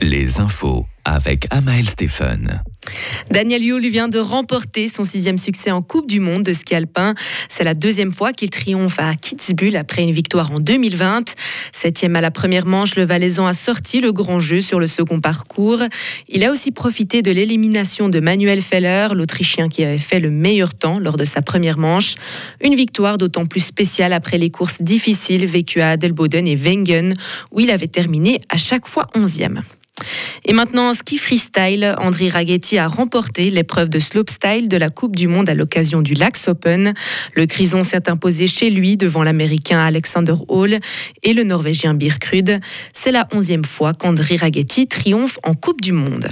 les infos avec Amael Stephen. Daniel Yu vient de remporter son sixième succès en Coupe du Monde de ski alpin. C'est la deuxième fois qu'il triomphe à Kitzbühel après une victoire en 2020. Septième à la première manche, le Valaisan a sorti le grand jeu sur le second parcours. Il a aussi profité de l'élimination de Manuel Feller, l'Autrichien qui avait fait le meilleur temps lors de sa première manche. Une victoire d'autant plus spéciale après les courses difficiles vécues à Adelboden et Wengen, où il avait terminé à chaque fois onzième. Et maintenant, en ski freestyle, André Ragetti a remporté l'épreuve de slopestyle de la Coupe du Monde à l'occasion du Lax Open. Le Crison s'est imposé chez lui devant l'Américain Alexander Hall et le Norvégien Birkrud. C'est la onzième fois qu'André Ragetti triomphe en Coupe du Monde.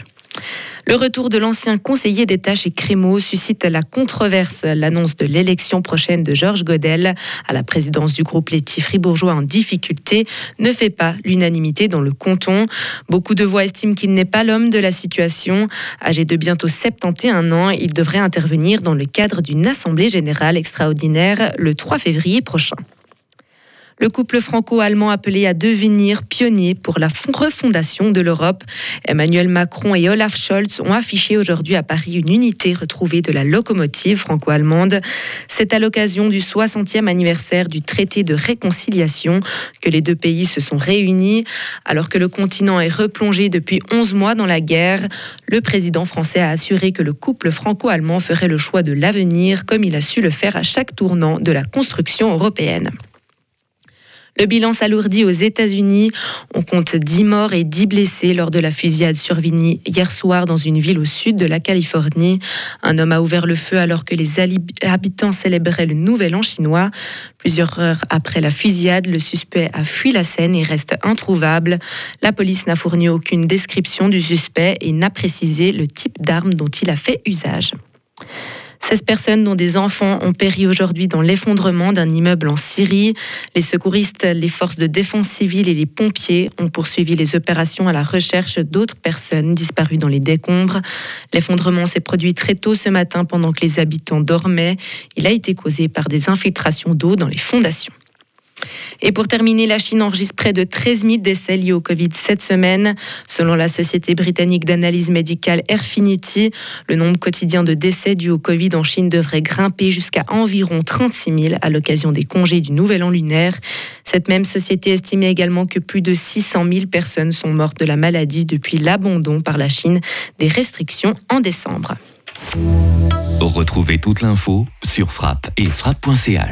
Le retour de l'ancien conseiller d'État chez Crémeau suscite la controverse. L'annonce de l'élection prochaine de Georges Godel à la présidence du groupe laitier fribourgeois en difficulté ne fait pas l'unanimité dans le canton. Beaucoup de voix estiment qu'il n'est pas l'homme de la situation. Âgé de bientôt 71 ans, il devrait intervenir dans le cadre d'une assemblée générale extraordinaire le 3 février prochain. Le couple franco-allemand appelé à devenir pionnier pour la refondation de l'Europe. Emmanuel Macron et Olaf Scholz ont affiché aujourd'hui à Paris une unité retrouvée de la locomotive franco-allemande. C'est à l'occasion du 60e anniversaire du traité de réconciliation que les deux pays se sont réunis. Alors que le continent est replongé depuis 11 mois dans la guerre, le président français a assuré que le couple franco-allemand ferait le choix de l'avenir comme il a su le faire à chaque tournant de la construction européenne. Le bilan s'alourdit aux États-Unis. On compte 10 morts et 10 blessés lors de la fusillade survenue hier soir dans une ville au sud de la Californie. Un homme a ouvert le feu alors que les habitants célébraient le Nouvel An chinois. Plusieurs heures après la fusillade, le suspect a fui la scène et reste introuvable. La police n'a fourni aucune description du suspect et n'a précisé le type d'arme dont il a fait usage. 16 personnes, dont des enfants, ont péri aujourd'hui dans l'effondrement d'un immeuble en Syrie. Les secouristes, les forces de défense civile et les pompiers ont poursuivi les opérations à la recherche d'autres personnes disparues dans les décombres. L'effondrement s'est produit très tôt ce matin pendant que les habitants dormaient. Il a été causé par des infiltrations d'eau dans les fondations. Et pour terminer, la Chine enregistre près de 13 000 décès liés au Covid cette semaine. Selon la société britannique d'analyse médicale Airfinity, le nombre quotidien de décès dus au Covid en Chine devrait grimper jusqu'à environ 36 000 à l'occasion des congés du Nouvel An lunaire. Cette même société estimait également que plus de 600 000 personnes sont mortes de la maladie depuis l'abandon par la Chine des restrictions en décembre. Retrouvez toute l'info sur frappe et frappe.ch.